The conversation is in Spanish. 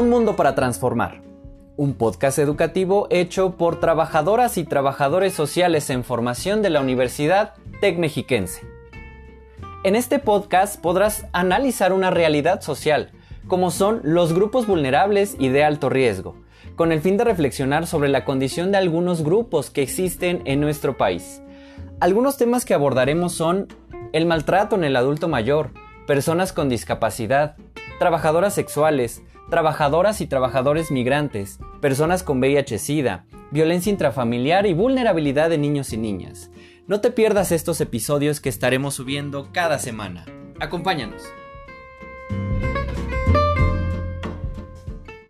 Un Mundo para Transformar, un podcast educativo hecho por trabajadoras y trabajadores sociales en formación de la Universidad Tec Mexiquense. En este podcast podrás analizar una realidad social, como son los grupos vulnerables y de alto riesgo, con el fin de reflexionar sobre la condición de algunos grupos que existen en nuestro país. Algunos temas que abordaremos son el maltrato en el adulto mayor, personas con discapacidad, trabajadoras sexuales, trabajadoras y trabajadores migrantes, personas con VIH-Sida, violencia intrafamiliar y vulnerabilidad de niños y niñas. No te pierdas estos episodios que estaremos subiendo cada semana. Acompáñanos.